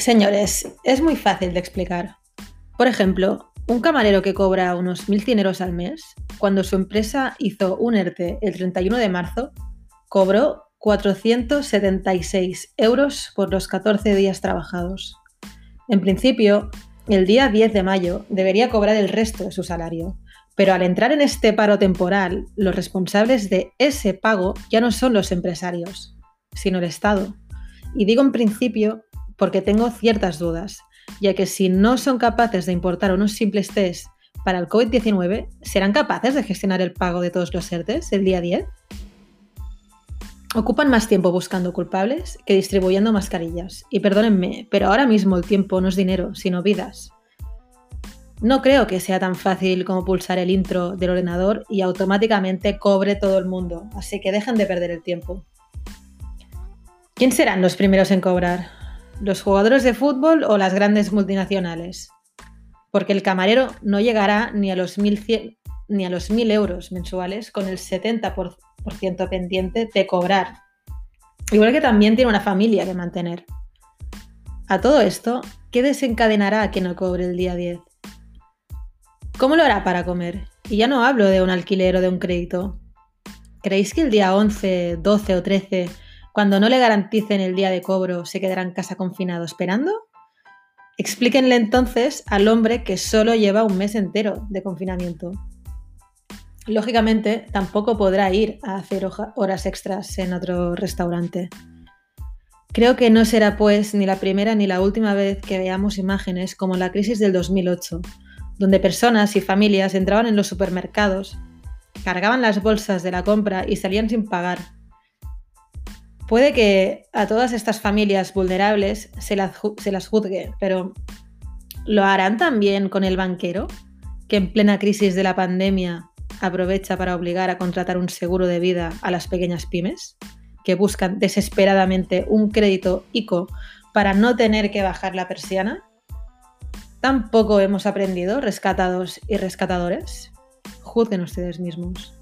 Señores, es muy fácil de explicar. Por ejemplo, un camarero que cobra unos 1.100 euros al mes, cuando su empresa hizo un ERTE el 31 de marzo, cobró 476 euros por los 14 días trabajados. En principio, el día 10 de mayo debería cobrar el resto de su salario, pero al entrar en este paro temporal, los responsables de ese pago ya no son los empresarios, sino el Estado. Y digo en principio porque tengo ciertas dudas, ya que si no son capaces de importar unos simples test para el COVID-19, ¿serán capaces de gestionar el pago de todos los ERTES el día 10? Ocupan más tiempo buscando culpables que distribuyendo mascarillas. Y perdónenme, pero ahora mismo el tiempo no es dinero, sino vidas. No creo que sea tan fácil como pulsar el intro del ordenador y automáticamente cobre todo el mundo, así que dejen de perder el tiempo. ¿Quién serán los primeros en cobrar? ¿Los jugadores de fútbol o las grandes multinacionales? Porque el camarero no llegará ni a los 1.100 ni a los 1.000 euros mensuales con el 70% pendiente de cobrar. Igual que también tiene una familia que mantener. A todo esto, ¿qué desencadenará que no cobre el día 10? ¿Cómo lo hará para comer? Y ya no hablo de un alquiler o de un crédito. ¿Creéis que el día 11, 12 o 13, cuando no le garanticen el día de cobro, se quedará en casa confinado esperando? Explíquenle entonces al hombre que solo lleva un mes entero de confinamiento. Lógicamente, tampoco podrá ir a hacer horas extras en otro restaurante. Creo que no será pues ni la primera ni la última vez que veamos imágenes como la crisis del 2008, donde personas y familias entraban en los supermercados, cargaban las bolsas de la compra y salían sin pagar. Puede que a todas estas familias vulnerables se las, se las juzgue, pero ¿lo harán también con el banquero, que en plena crisis de la pandemia aprovecha para obligar a contratar un seguro de vida a las pequeñas pymes que buscan desesperadamente un crédito ICO para no tener que bajar la persiana? ¿Tampoco hemos aprendido, rescatados y rescatadores? Juzguen ustedes mismos.